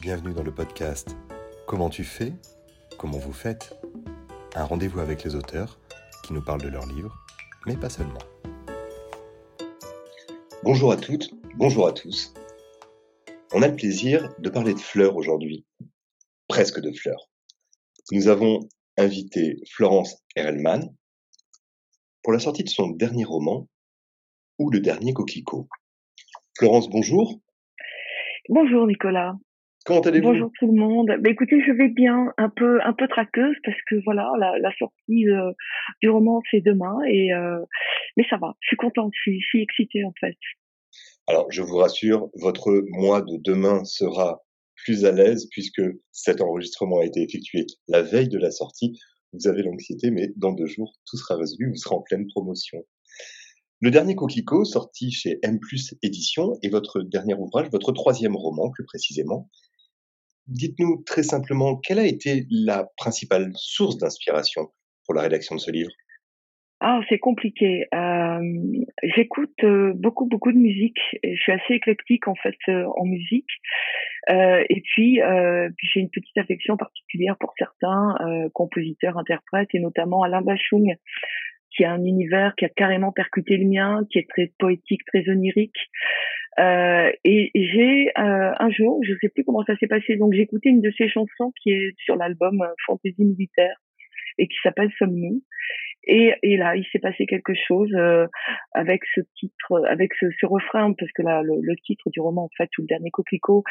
Bienvenue dans le podcast Comment tu fais Comment vous faites Un rendez-vous avec les auteurs qui nous parlent de leurs livres, mais pas seulement. Bonjour à toutes, bonjour à tous. On a le plaisir de parler de fleurs aujourd'hui, presque de fleurs. Nous avons invité Florence Erelman pour la sortie de son dernier roman, ou le dernier coquelicot. Florence, bonjour. Bonjour Nicolas. Comment allez-vous? Bonjour tout le monde. Bah, écoutez, je vais bien, un peu un peu traqueuse parce que voilà, la, la sortie euh, du roman c'est demain et euh, mais ça va. Je suis contente, je suis, je suis excitée en fait. Alors, je vous rassure, votre mois de demain sera plus à l'aise puisque cet enregistrement a été effectué la veille de la sortie. Vous avez l'anxiété, mais dans deux jours, tout sera résolu, vous serez en pleine promotion. Le dernier coquelicot, sorti chez M+, Édition, est votre dernier ouvrage, votre troisième roman plus précisément. Dites-nous très simplement, quelle a été la principale source d'inspiration pour la rédaction de ce livre? Ah, c'est compliqué. Euh, J'écoute euh, beaucoup, beaucoup de musique. Je suis assez éclectique en fait euh, en musique. Et puis, puis j'ai une petite affection particulière pour certains compositeurs, interprètes, et notamment Alain Bachung, qui a un univers qui a carrément percuté le mien, qui est très poétique, très onirique. Euh, et j'ai euh, un jour, je sais plus comment ça s'est passé, donc j'ai écouté une de ses chansons qui est sur l'album euh, Fantaisie militaire et qui s'appelle Sommes-nous. Et, et là, il s'est passé quelque chose euh, avec ce titre, avec ce, ce refrain, parce que là, le, le, titre du roman, en fait, ou le dernier coquelicot,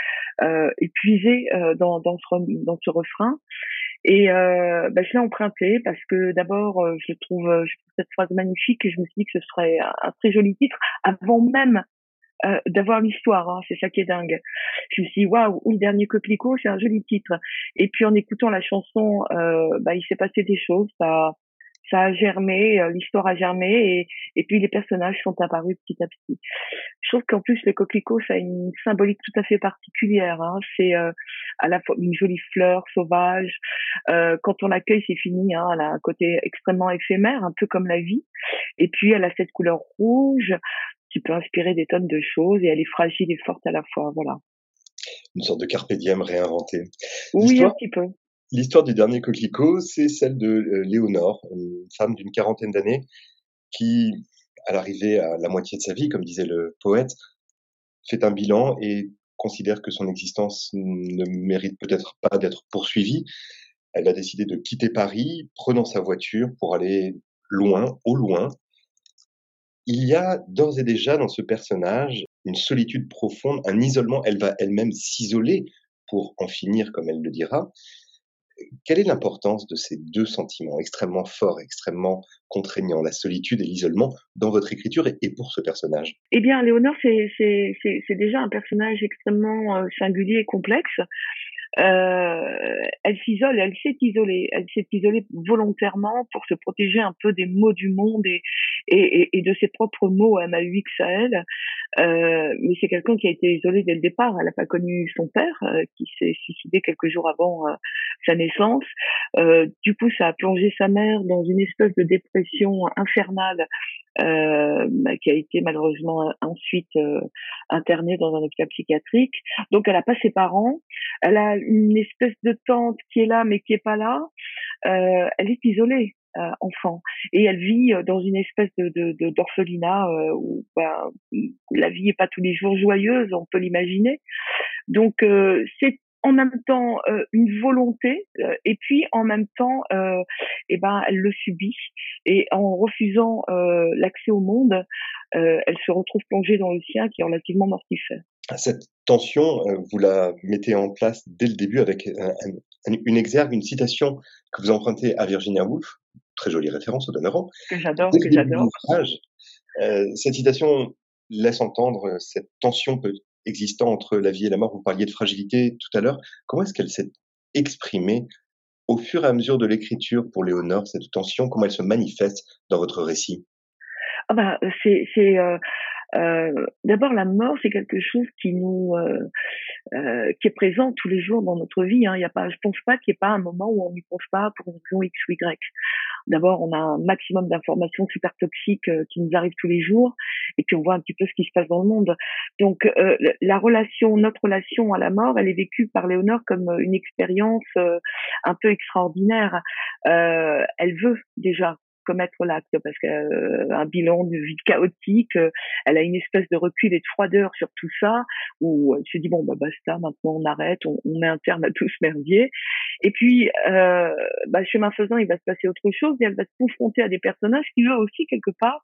euh, est puisé euh, dans, dans, ce, dans ce refrain. Et euh, bah, je l'ai emprunté parce que d'abord, euh, je trouve, je trouve cette phrase magnifique et je me suis dit que ce serait un, un très joli titre avant même euh, d'avoir l'histoire. Hein, c'est ça qui est dingue. Je me suis dit, waouh, le dernier coquelicot, c'est un joli titre. Et puis en écoutant la chanson, euh, bah, il s'est passé des choses. Ça, ça a germé, euh, l'histoire a germé, et, et puis les personnages sont apparus petit à petit. Je trouve qu'en plus les coquelicots, ça a une symbolique tout à fait particulière. Hein. C'est euh, à la fois une jolie fleur sauvage. Euh, quand on l'accueille, c'est fini. Hein. Elle a un côté extrêmement éphémère, un peu comme la vie. Et puis elle a cette couleur rouge qui peut inspirer des tonnes de choses et elle est fragile et forte à la fois. Voilà. Une sorte de carpe diem réinventé. Oui, un petit peu. L'histoire du dernier coquelicot, c'est celle de euh, Léonore, une femme d'une quarantaine d'années qui, à l'arrivée à la moitié de sa vie, comme disait le poète, fait un bilan et considère que son existence ne mérite peut-être pas d'être poursuivie. Elle a décidé de quitter Paris, prenant sa voiture pour aller loin, au loin, il y a d'ores et déjà dans ce personnage une solitude profonde, un isolement. Elle va elle-même s'isoler pour en finir, comme elle le dira. Quelle est l'importance de ces deux sentiments extrêmement forts, extrêmement contraignants, la solitude et l'isolement, dans votre écriture et pour ce personnage? Eh bien, Léonore, c'est déjà un personnage extrêmement euh, singulier et complexe euh, elle s'isole, elle s'est isolée, elle s'est isolée volontairement pour se protéger un peu des maux du monde et, et, et de ses propres maux MAUX à elle. Euh, mais c'est quelqu'un qui a été isolé dès le départ. Elle n'a pas connu son père, euh, qui s'est suicidé quelques jours avant euh, sa naissance. Euh, du coup, ça a plongé sa mère dans une espèce de dépression infernale euh, bah, qui a été malheureusement ensuite euh, internée dans un hôpital psychiatrique. Donc elle a pas ses parents, elle a une espèce de tante qui est là mais qui est pas là. Euh, elle est isolée. Euh, enfant et elle vit dans une espèce de d'orphelinat de, où, où la vie est pas tous les jours joyeuse, on peut l'imaginer. Donc c'est en même temps euh, une volonté euh, et puis en même temps euh, eh ben elle le subit. Et en refusant euh, l'accès au monde euh, elle se retrouve plongée dans le sien qui est relativement mortifère. Cette tension vous la mettez en place dès le début avec un, un, une exergue une citation que vous empruntez à Virginia Woolf. Très jolie référence au demeurant. Que j'adore que j'adore. cette citation laisse entendre cette tension peut existant entre la vie et la mort. Vous parliez de fragilité tout à l'heure. Comment est-ce qu'elle s'est exprimée au fur et à mesure de l'écriture pour Léonore, cette tension, comment elle se manifeste dans votre récit? Ah bah, c'est, euh, Euh, D'abord, la mort, c'est quelque chose qui nous, euh, euh, qui est présent tous les jours dans notre vie. Hein. Il y a pas, je pense pas qu'il n'y ait pas un moment où on n'y pense pas pour une raison X ou Y. D'abord, on a un maximum d'informations super toxiques euh, qui nous arrivent tous les jours, et puis on voit un petit peu ce qui se passe dans le monde. Donc, la relation, notre relation à la mort, elle est vécue par Léonore comme une expérience un peu extraordinaire. elle veut déjà commettre l'acte parce qu'un bilan de vie chaotique, euh, elle a une espèce de recul et de froideur sur tout ça où elle se dit bon bah basta maintenant on arrête, on, met un terme à tout ce merdier. Et puis euh, bah, chemin faisant il va se passer autre chose et elle va se confronter à des personnages qui eux aussi quelque part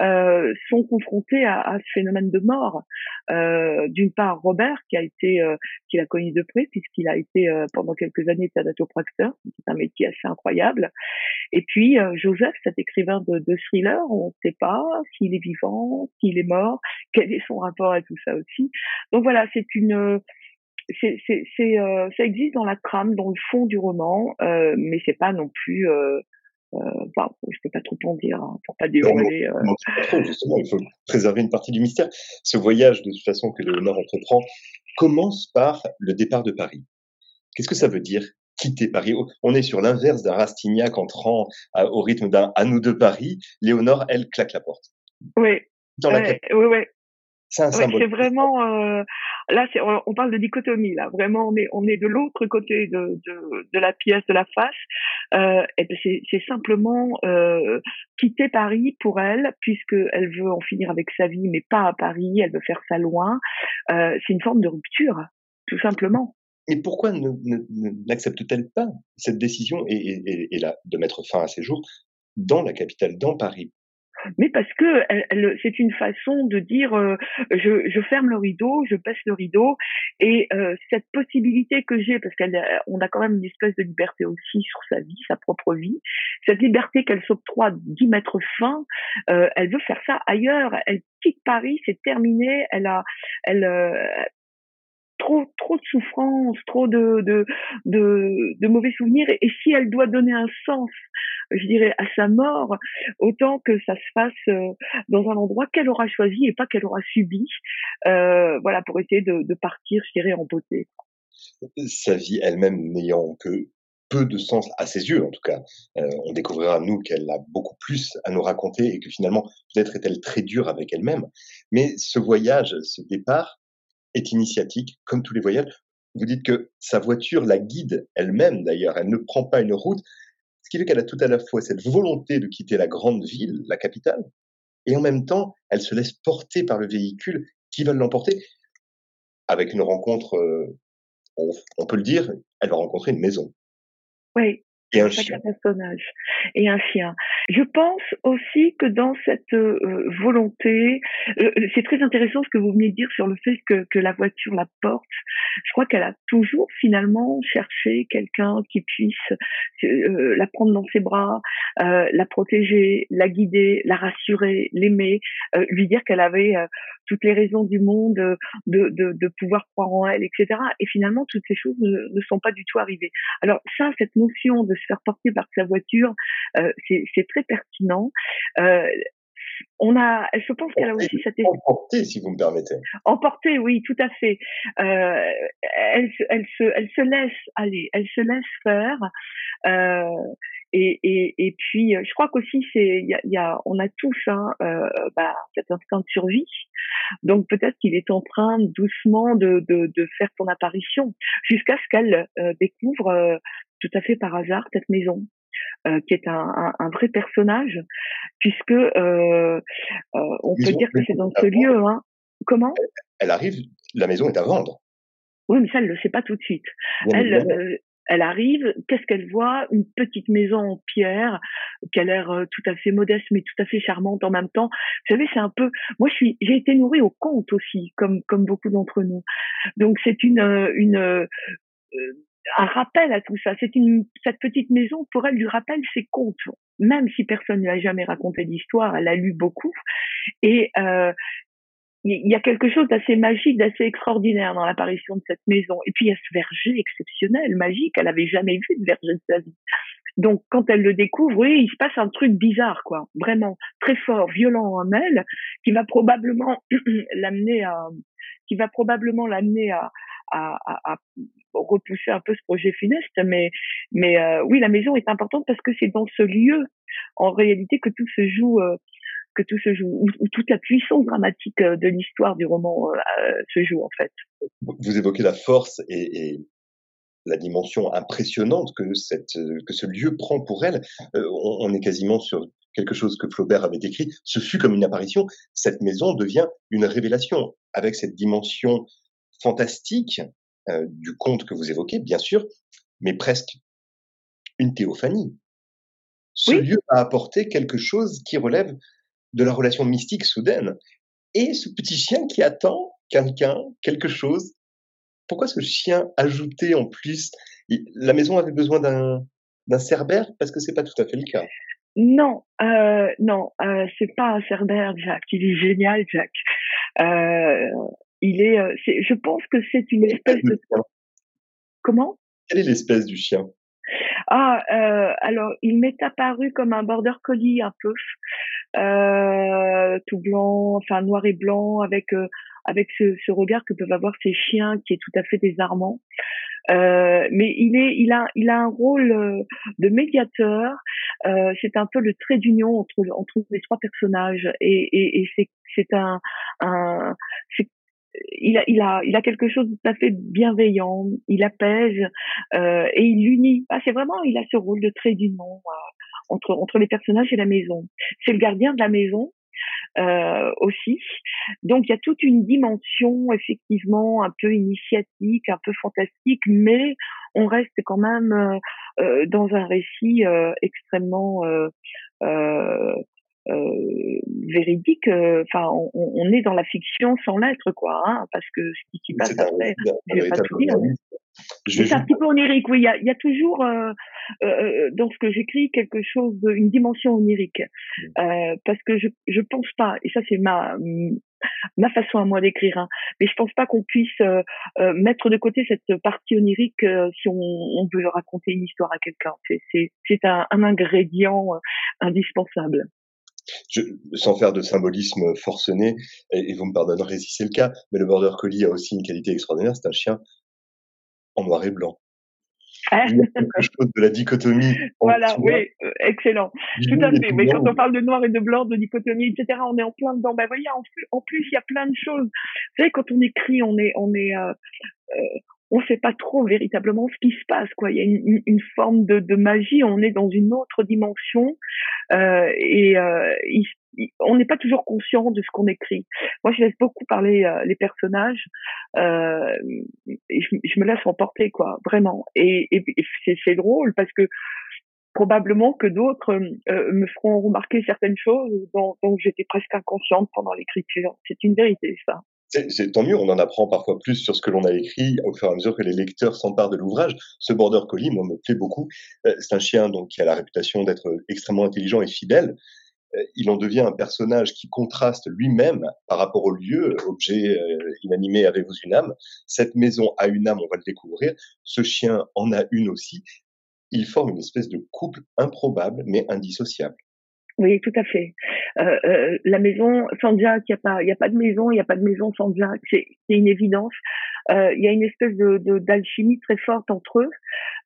euh, sont confrontés à, à, ce phénomène de mort. Euh, D'une part, Robert, qui a été, euh, qui l'a connu de près, puisqu'il a été euh, pendant quelques années thanatopracteur, c'est un métier assez incroyable. Et puis euh, Joseph, cet écrivain de, de thriller, on ne sait pas s'il est vivant, s'il est mort, quel est son rapport à tout ça aussi. Donc voilà, c'est une c'est, c'est, euh, ça existe dans la trame, dans le fond du roman, mais c'est pas non plus euh, euh, enfin, je peux pas trop en dire hein, pour pas dévoiler. Non, non, pas trop, justement, il faut préserver une partie du mystère. Ce voyage, de toute façon, que Léonard entreprend, commence par le départ de Paris. Qu'est-ce que ça veut dire quitter Paris? On est sur l'inverse d'un Rastignac entrant au rythme d'un à nous de Paris. Léonore, elle, claque la porte. Oui. Dans la oui, oui. C'est vraiment euh, là, on, on, parle de dichotomie là. Vraiment, on est on est de l'autre côté de, de, de la pièce, de la face. Euh, et ben c'est simplement euh, quitter Paris pour elle, puisque elle veut en finir avec sa vie, mais pas à Paris. Elle veut faire ça loin. C'est une forme de rupture, tout simplement. Et pourquoi n'accepte-t-elle pas cette décision et, et, et, là, de mettre fin à ses jours dans la capitale, dans Paris? Mais parce que c'est une façon de dire euh, je, je, ferme le rideau, je baisse le rideau, et euh, cette possibilité que j'ai, parce qu'on a quand même une espèce de liberté aussi sur sa vie, sa propre vie, cette liberté qu'elle s'octroie d'y mettre fin, euh, elle veut faire ça ailleurs. Elle quitte Paris, c'est terminé. Elle a, elle, trop trop de souffrance, trop de mauvais souvenirs. Et, si elle doit donner un sens, je dirais, à sa mort, autant que ça se fasse euh, dans un endroit qu'elle aura choisi et pas qu'elle aura subi, euh, voilà, pour essayer de, de partir, je dirais, en beauté. Sa vie elle-même n'ayant que peu de sens à ses yeux, en tout cas. Euh, on découvrira, nous, qu'elle a beaucoup plus à nous raconter et que finalement, peut-être est-elle très dure avec elle-même. Mais ce voyage, ce départ, est initiatique, comme tous les voyages. Vous dites que sa voiture la guide elle-même, d'ailleurs. Elle ne prend pas une route. Ce qui fait qu'elle a tout à la fois cette volonté de quitter la grande ville, la capitale, et en même temps, elle se laisse porter par le véhicule qui va l'emporter. Avec une rencontre, euh, on, peut le dire, elle va rencontrer une maison. Oui, et un chien. personnage et un chien. Je pense aussi que dans cette euh, volonté, euh, c'est très intéressant ce que vous venez de dire sur le fait que, que la voiture la porte. Je crois qu'elle a toujours finalement cherché quelqu'un qui puisse euh, la prendre dans ses bras, la protéger, la guider, la rassurer, l'aimer, lui dire qu'elle avait toutes les raisons du monde de, de, de, pouvoir croire en elle, etc. Et finalement, toutes ces choses ne, ne, sont pas du tout arrivées. Alors ça, cette notion de se faire porter par sa voiture, euh, c'est très pertinent. Euh, on a, je pense qu'elle a aussi cette emporter, si vous me permettez. Emporter, oui, tout à fait. Euh, elle, elle se, elle se laisse aller, elle se laisse faire. Euh, et, et, et puis, je crois qu'aussi, c'est, il y a, y a, on a tous hein, euh, bah, cet instinct de survie. Donc peut-être qu'il est en train doucement de, de, de faire son apparition, jusqu'à ce qu'elle euh, découvre euh, tout à fait par hasard cette maison. Euh, qui est un, un, un, vrai personnage, puisque euh, euh, on peut dire que c'est dans ce lieu. Hein. Comment? Elle arrive, la maison est à vendre. Oui, mais ça, elle ne le sait pas tout de suite. elle, euh, elle arrive, qu'est-ce qu'elle voit? Une petite maison en pierre qui a l'air euh, tout à fait modeste mais tout à fait charmante en même temps. Vous savez, c'est un peu. Moi, je suis, j'ai été nourrie au conte aussi, comme comme beaucoup d'entre nous. Donc c'est une une un rappel à tout ça. C'est une cette petite maison pour elle du rappel ses contes, même si personne ne lui a jamais raconté d'histoire, elle a lu beaucoup et euh, il y a quelque chose d'assez magique, d'assez extraordinaire dans l'apparition de cette maison. Et puis il y a ce verger exceptionnel, magique. Elle avait jamais vu de verger de sa vie. Donc, quand elle le découvre, oui, il se passe un truc bizarre, quoi, vraiment très fort, violent en elle, qui va probablement l'amener à, qui va probablement l'amener à, à, à, repousser un peu ce projet funeste. Mais, mais euh, oui, la maison est importante parce que c'est dans ce lieu, en réalité, que tout se joue. Euh, que tout se joue, où, toute la puissance dramatique euh, de l'histoire du roman se joue en fait. Vous évoquez la force et, et la dimension impressionnante que cette que ce lieu prend pour elle. on, on, est quasiment sur quelque chose que Flaubert avait écrit. Ce fut comme une apparition. Cette maison devient une révélation avec cette dimension fantastique euh, du conte que vous évoquez, bien sûr, mais presque une théophanie. Ce lieu a apporté quelque chose qui relève de la relation mystique soudaine. Et ce petit chien qui attend quelqu'un, quelque chose. Pourquoi ce chien ajouté en plus La maison avait besoin d'un d'un cerbère? Parce que c'est pas tout à fait le cas. Non, euh, non, euh, c'est pas un cerbère, Jack. Il est génial, Jack. Euh, il est, je pense que c'est une espèce de. Comment? Quelle est l'espèce du chien? Ah, alors il m'est apparu comme un border collie un peu, euh, tout blanc, enfin noir et blanc, avec avec ce, ce, regard que peuvent avoir ces chiens qui est tout à fait désarmant. Euh, mais il est, il a, il a un rôle de médiateur. Euh, c'est un peu le trait d'union entre entre les trois personnages et, et, et c'est c'est un, un c'est il a, il a, il a quelque chose de tout à fait bienveillant. Il apaise euh, et il unit. Ah, c'est vraiment, il a ce rôle de trait d'union euh, entre entre les personnages et la maison. C'est le gardien de la maison. Euh, aussi. Donc il y a toute une dimension effectivement un peu initiatique, un peu fantastique, mais on reste quand même euh, euh dans un récit euh, extrêmement euh, euh, véridique. Enfin, on, on, est dans la fiction sans l'être, quoi, hein, parce que ce qui s'y passe après, je vais pas tout dire. C'est un petit peu onirique, oui. Il y a, il y a toujours euh, euh, dans ce que j'écris quelque chose, de, une dimension onirique, mmh. euh, parce que je je pense pas, et ça c'est ma ma façon à moi d'écrire, hein, mais je pense pas qu'on puisse euh, mettre de côté cette partie onirique si on, on, veut raconter une histoire à quelqu'un. C'est c'est c'est un, un ingrédient indispensable je, sans faire de symbolisme forcené, et, vous me pardonnerez si c'est le cas, mais le border collie a aussi une qualité extraordinaire, c'est un chien en noir et blanc. Il y a quelque chose de la dichotomie. Voilà, oui, euh, excellent. Tout à fait. Mais quand on parle de noir et de blanc, de dichotomie, etc., on est en plein dedans. Ben, voyez, en plus, en plus, il y a plein de choses. Vous savez, quand on écrit, on est, on est, euh, euh, on ne sait pas trop véritablement ce qui se passe. Quoi. Il y a une, une forme de, de, magie, on est dans une autre dimension euh, et euh, on n'est pas toujours conscient de ce qu'on écrit. Moi, je laisse beaucoup parler euh, les personnages euh, et je, me laisse emporter, quoi, vraiment. Et, c'est drôle parce que probablement que d'autres euh, me feront remarquer certaines choses dont, dont j'étais presque inconsciente pendant l'écriture. C'est une vérité, ça c'est tant mieux, on en apprend parfois plus sur ce que l'on a écrit au fur et à mesure que les lecteurs s'emparent de l'ouvrage. Ce border collie, moi, me plaît beaucoup. Euh, c'est un chien donc qui a la réputation d'être extrêmement intelligent et fidèle. Euh, il en devient un personnage qui contraste lui-même par rapport au lieu, objet euh, inanimé, avez-vous une âme Cette maison a une âme, on va le découvrir. Ce chien en a une aussi. Ils forment une espèce de couple improbable mais indissociable. Oui, tout à fait. Euh, la maison sans Jack, il n'y a pas, a pas de maison, il n'y a pas de maison sans Jack. C'est une évidence. Euh, il y a une espèce de d'alchimie très forte entre eux.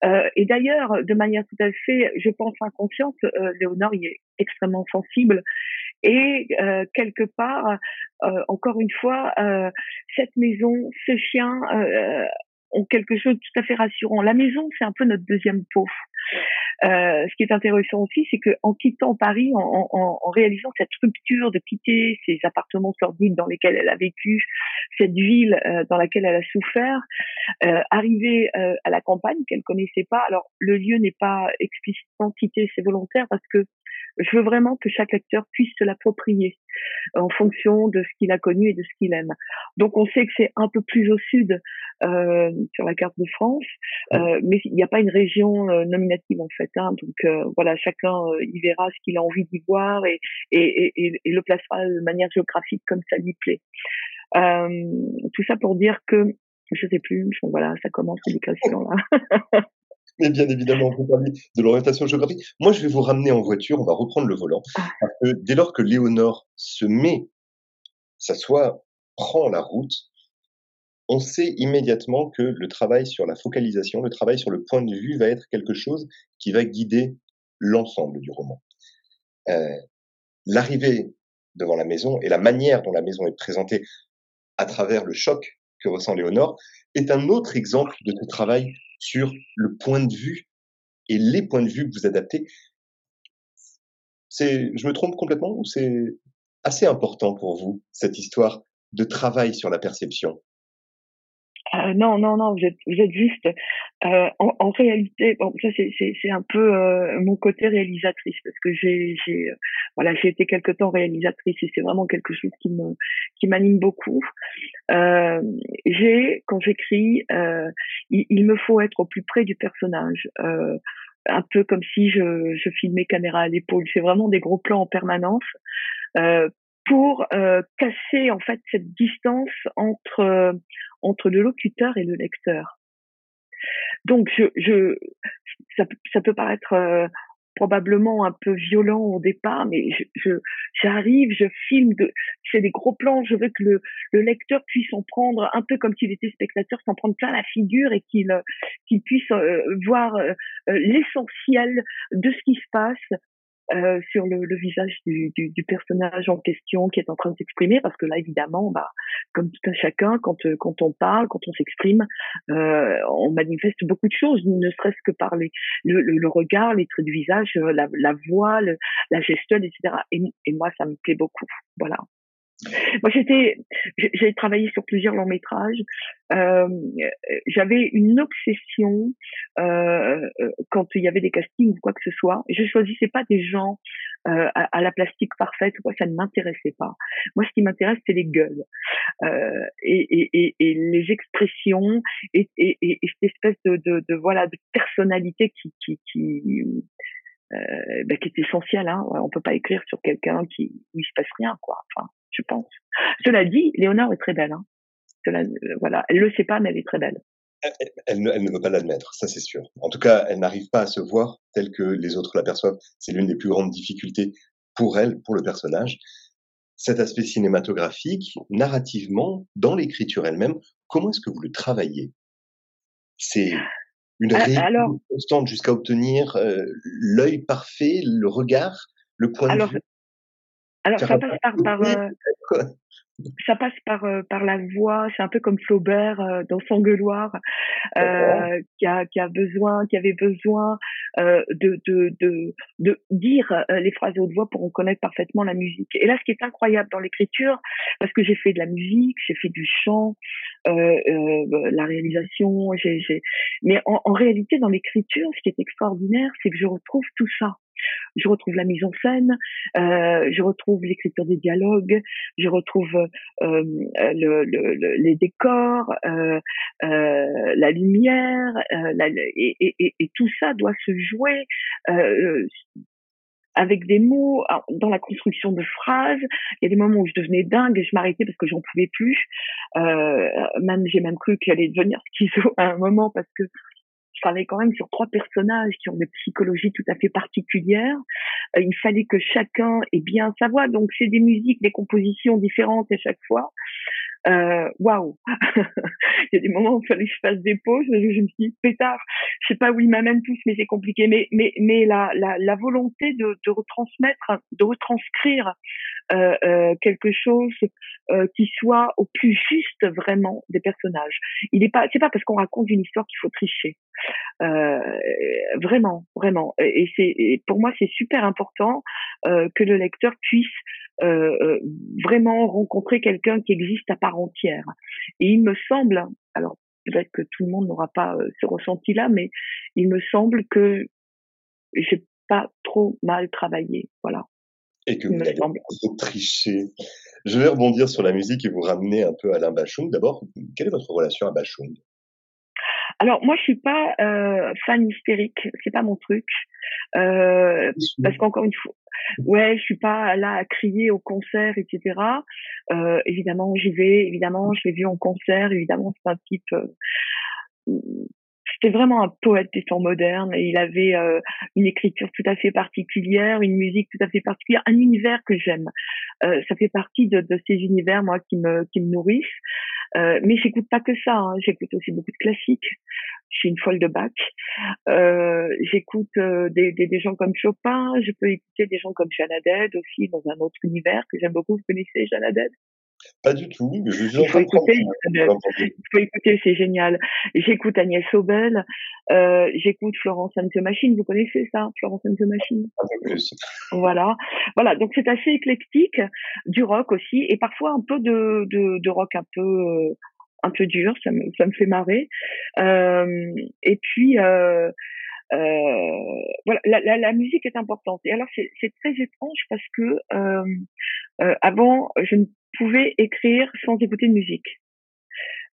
Euh, et d'ailleurs, de manière tout à fait, je pense inconsciente, euh, Léonore il est extrêmement sensible. Et euh, quelque part, encore une fois, cette maison, ce chien ont quelque chose de tout à fait rassurant. La maison, c'est un peu notre deuxième peau. Euh, ce qui est intéressant aussi, c'est qu'en quittant Paris, en, en, en, réalisant cette rupture de quitter ces appartements sordides dans lesquels elle a vécu, cette ville euh, dans laquelle elle a souffert, euh, arriver euh, à la campagne qu'elle connaissait pas. Alors le lieu n'est pas explicitement quitté, c'est volontaire parce que je veux vraiment que chaque lecteur puisse se l'approprier en fonction de ce qu'il a connu et de ce qu'il aime. Donc on sait que c'est un peu plus au sud euh, sur la carte de France, euh, mais il n'y a pas une région euh, nominative en fait. Hein, donc euh, voilà, chacun euh, y verra ce qu'il a envie d'y voir et, et, et, et, le placera de manière géographique comme ça lui plaît. tout ça pour dire que je sais plus, voilà, ça commence l'éducation là. Mais bien évidemment, vous parlez de l'orientation géographique. Moi, je vais vous ramener en voiture, on va reprendre le volant. Ah. Parce que dès lors que Léonore se met, s'assoit, prend la route, on sait immédiatement que le travail sur la focalisation, le travail sur le point de vue va être quelque chose qui va guider l'ensemble du roman. Euh, L'arrivée devant la maison et la manière dont la maison est présentée à travers le choc que ressent Léonore est un autre exemple de ce travail sur le point de vue et les points de vue que vous adaptez. C'est, je me trompe complètement ou c'est assez important pour vous cette histoire de travail sur la perception? Euh, non, non, non, vous êtes, vous êtes juste. Euh, en, en, réalité, bon, ça c'est, un peu euh, mon côté réalisatrice parce que j'ai, j'ai, voilà, j'ai été quelque temps réalisatrice et c'est vraiment quelque chose qui me, qui m'anime beaucoup. Euh, j'ai, quand j'écris, euh, il, il, me faut être au plus près du personnage. un peu comme si je, je filmais caméra à l'épaule. C'est vraiment des gros plans en permanence pour euh, casser en fait cette distance entre entre le locuteur et le lecteur. Donc, je, je ça, ça peut paraître euh, probablement un peu violent au départ, mais je, j'arrive, je, filme, c'est des gros plans, je veux que le, le lecteur puisse en prendre un peu comme s'il était spectateur, s'en prendre plein la figure et qu'il qu'il puisse euh, voir euh, l'essentiel de ce qui se passe euh, sur le, le visage du, du, du, personnage en question qui est en train de s'exprimer, parce que là, évidemment, bah, comme tout un chacun, quand, euh, quand on parle, quand on s'exprime, euh, on manifeste beaucoup de choses, ne serait-ce que par les, le, regard, les traits du visage, euh, la, la voix, la gestuelle, etc. Et, et moi, ça me plaît beaucoup. Voilà. Moi, j'étais, j'ai travaillé sur plusieurs longs métrages. Euh, J'avais une obsession euh, quand il y avait des castings ou quoi que ce soit. Je choisissais pas des gens euh, à, à, la plastique parfaite ou quoi, ça ne m'intéressait pas. Moi, ce qui m'intéresse, c'est les gueules euh, et, et, et, les expressions et, cette espèce de, de, de, voilà de personnalité qui, qui, qui euh, bah, qui est essentielle. Hein. On peut pas écrire sur quelqu'un qui où il se passe rien, quoi. Enfin, je pense. Cela dit, Léonore est très belle. Hein. Cela, euh, voilà, elle le sait pas, mais elle est très belle. Elle, ne, elle ne veut pas l'admettre, ça c'est sûr. En tout cas, elle n'arrive pas à se voir telle que les autres l'aperçoivent. C'est l'une des plus grandes difficultés pour elle, pour le personnage. Cet aspect cinématographique, narrativement, dans l'écriture elle-même, comment est-ce que vous le travaillez? C'est une réalité constante jusqu'à obtenir euh, l'œil parfait, le regard, le point de vue? Alors ça passe par, par euh, ça passe par euh, par la voix. C'est un peu comme Flaubert euh, dans son gueuloir, qui a qui a besoin, qui avait besoin de, de de de dire les phrases haute voix pour reconnaître parfaitement la musique. Et là, ce qui est incroyable dans l'écriture, parce que j'ai fait de la musique, j'ai fait du chant, la réalisation, j'ai mais en, en réalité dans l'écriture, ce qui est extraordinaire, c'est que je retrouve tout ça je retrouve la mise en scène, euh, je retrouve l'écriture des dialogues, je retrouve euh, le, les décors, euh, euh la lumière, euh, et, tout ça doit se jouer euh, avec des mots, dans la construction de phrases. Il y a des moments où je devenais dingue et je m'arrêtais parce que j'en pouvais plus. Euh, même j'ai même cru qu'elle allait devenir schizo à un moment parce que travaillais quand même sur trois personnages qui ont des psychologies tout à fait particulières. Euh, il fallait que chacun ait bien sa voix. Donc, c'est des musiques, des compositions différentes à chaque fois. Euh, waouh Il y a des moments où il fallait que je fasse des pauses. Je, me suis dit, pétard, je sais pas où il m'amène tous, mais c'est compliqué. Mais, mais, mais la, la, la volonté de, de retransmettre, de retranscrire quelque chose euh, qui soit au plus juste vraiment des personnages. Il est pas, c'est pas parce qu'on raconte une histoire qu'il faut tricher. Euh, vraiment, vraiment. Et c'est, pour moi, c'est super important euh, que le lecteur puisse euh, vraiment rencontrer quelqu'un qui existe à part entière. Et il me semble, alors peut-être que tout le monde n'aura pas ce ressenti-là, mais il me semble que j'ai pas trop mal travaillé. Voilà et que vous avez triché. Je vais rebondir sur la musique et vous ramener un peu à Alain Bachung. D'abord, quelle est votre relation à Bachung? Alors moi je suis pas euh, fan hystérique, c'est pas mon truc, euh, parce qu'encore une fois, ouais, je suis pas là à crier au concert, etc. Euh, évidemment j'y vais, évidemment je l'ai vu en concert, évidemment c'est un type, c'était vraiment un poète des temps modernes. Et il avait euh, une écriture tout à fait particulière, une musique tout à fait particulière, un univers que j'aime. Euh, ça fait partie de, de, ces univers, moi, qui me, qui me nourrissent. Euh, mais j'écoute pas que ça. Hein. J'écoute aussi beaucoup de classiques. Je suis une folle de Bach. Euh, j'écoute euh, des, des, des, gens comme Chopin. Je peux écouter des gens comme Jeanne aussi dans un autre univers que j'aime beaucoup. Vous connaissez Jeanne pas du tout. Je il faut écouter, il faut écouter, c'est génial. J'écoute Agnès Sobel, euh, j'écoute Florence and the Machine. Vous connaissez ça, Florence and the Machine? Voilà, voilà. Donc c'est assez éclectique, du rock aussi, et parfois un peu de, de, de rock un peu euh, un peu dur. Ça me ça me fait marrer. Euh, et puis euh, euh, voilà, la, la, la, musique est importante. Et alors c'est très étrange parce que euh, euh, avant je ne pouvais écrire sans écouter de musique.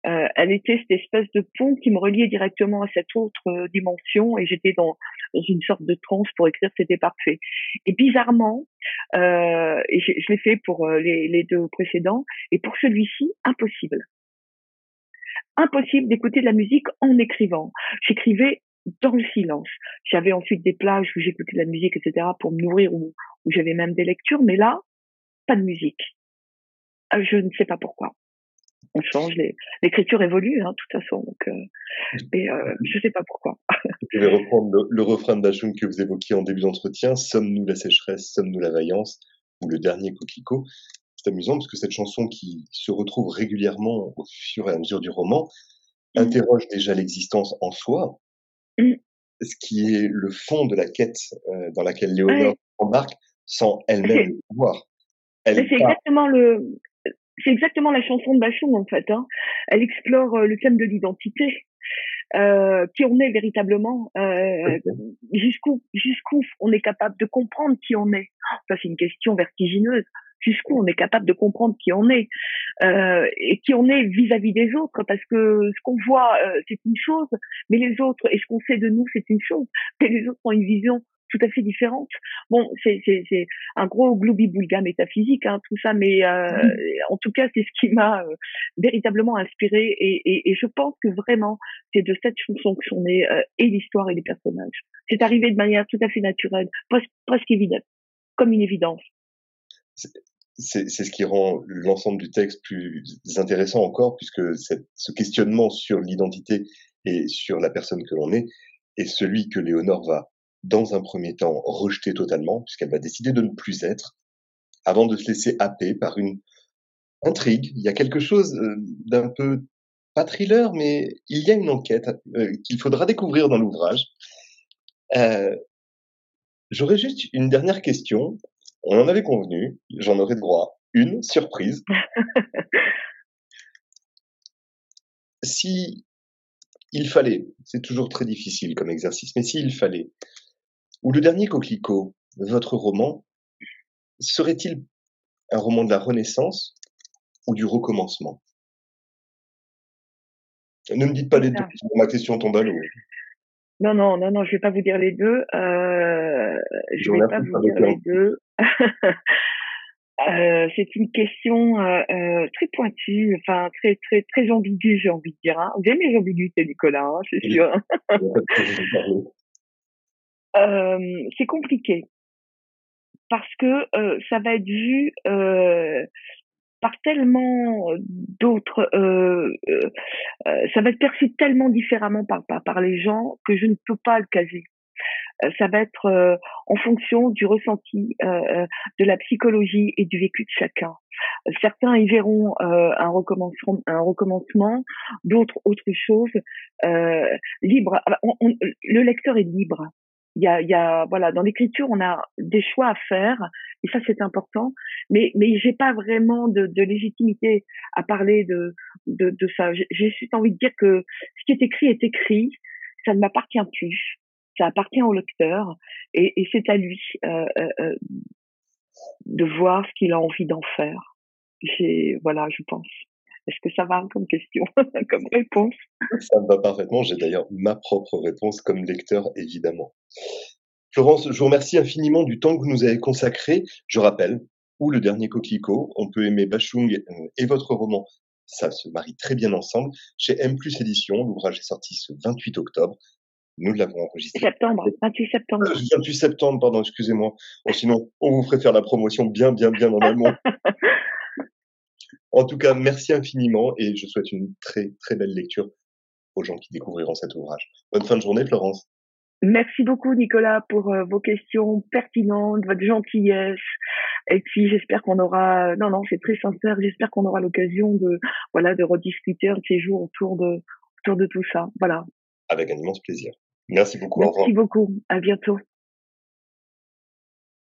Euh, elle était cette espèce de pont qui me reliait directement à cette autre euh, dimension et j'étais dans, une sorte de transe pour écrire, c'était parfait. Et bizarrement, euh, je, je l'ai fait pour euh, les, les, deux précédents, et pour celui-ci, impossible. Impossible d'écouter de la musique en écrivant. J'écrivais dans le silence. J'avais ensuite des plages où j'écoutais de la musique, etc., pour me nourrir, ou où j'avais même des lectures, mais là, pas de musique. Ah, je ne sais pas pourquoi. On change, l'écriture évolue, hein, de toute façon. Donc, euh, mais euh, je ne sais pas pourquoi. je vais reprendre le, refrain de Bachung que vous évoquiez en début d'entretien. Sommes-nous la sécheresse, sommes-nous la vaillance, ou le dernier coquelicot. C'est amusant parce que cette chanson qui se retrouve régulièrement au fur et à mesure du roman mmh. interroge déjà l'existence en soi, mmh. ce qui est le fond de la quête euh, dans laquelle Léonore embarque sans elle-même le pouvoir. C'est exactement le, c'est exactement la chanson de Bachon en fait. Hein. Elle explore euh, le thème de l'identité, euh, qui on est véritablement, euh, jusqu'où jusqu'où on est capable de comprendre qui on est. Ça c'est une question vertigineuse. Jusqu'où on est capable de comprendre qui on est euh, et qui on est vis-à-vis des autres, parce que ce qu'on voit euh, c'est une chose, mais les autres et ce qu'on sait de nous c'est une chose, mais les autres ont une vision tout à fait différente. Bon, c'est un gros gloubi-boulga métaphysique, hein, tout ça, mais euh, en tout cas, c'est ce qui m'a euh, véritablement inspiré et, et, et, je pense que vraiment, c'est de cette chanson que sont nés euh, et l'histoire et les personnages. C'est arrivé de manière tout à fait naturelle, presque, presque évidente, comme une évidence. C'est ce qui rend l'ensemble du texte plus intéressant encore, puisque ce questionnement sur l'identité et sur la personne que l'on est est celui que Léonore va dans un premier temps, rejeter totalement, puisqu'elle va décider de ne plus être, avant de se laisser happer par une intrigue. Il y a quelque chose euh, d'un peu, pas thriller, mais il y a une enquête euh, qu'il faudra découvrir dans l'ouvrage. Euh, J'aurais juste une dernière question. On en avait convenu, j'en aurais droit. Une surprise. si il fallait, c'est toujours très difficile comme exercice, mais s'il fallait ou le dernier coquelicot, votre roman, serait-il un roman de la Renaissance ou du recommencement? Ne me dites pas les deux, ma question tombe à l'eau. Non, non, non, non, je vais pas vous dire les deux. Euh, je vais pas vous dire les deux. Euh, c'est une question euh, euh, très pointue, enfin très très très ambiguë, j'ai envie de dire. Hein. Vous aimez les ambiguïtés, Nicolas, hein, c'est sûr. Euh, c'est compliqué parce que euh, ça va être vu euh, par tellement d'autres, ça va être perçu tellement différemment par, par, les gens que je ne peux pas le caser ça va être en fonction du ressenti, de la psychologie et du vécu de chacun. Certains y verront un recommencement, un recommencement, d'autres autre chose. libre. Ah le lecteur est libre il y a, y a, voilà, dans l'écriture, on a des choix à faire, et ça c'est important. Mais, mais j'ai pas vraiment de, de, légitimité à parler de, de, de ça. J'ai juste envie de dire que ce qui est écrit est écrit, ça ne m'appartient plus, ça appartient au lecteur, et, et c'est à lui euh, euh, euh de voir ce qu'il a envie d'en faire. J'ai, voilà, je pense. Est-ce que ça va comme question, comme réponse? Ça me va parfaitement. J'ai d'ailleurs ma propre réponse comme lecteur, évidemment. Florence, je vous remercie infiniment du temps que vous nous avez consacré. Je rappelle, ou le dernier coquelicot, on peut aimer Bachung euh, et votre roman ça se marie très bien ensemble. Chez M Plus Édition, l'ouvrage est sorti ce 28 octobre. Nous l'avons enregistré. Septembre, 28 septembre. 28 septembre, pardon, excusez-moi. sinon, on vous ferait faire la promotion bien, bien, bien normalement. en tout cas, merci infiniment et je souhaite une très, très belle lecture aux gens qui découvriront cet ouvrage. Bonne fin de journée, Florence. Merci beaucoup, Nicolas, pour euh, vos questions pertinentes, votre gentillesse. Et puis, j'espère qu'on aura, non, non, c'est très sincère. J'espère qu'on aura l'occasion de, voilà, de rediscuter un de ces jours autour de, autour de tout ça. Voilà. Avec un immense plaisir. Merci beaucoup. Merci beaucoup. À bientôt.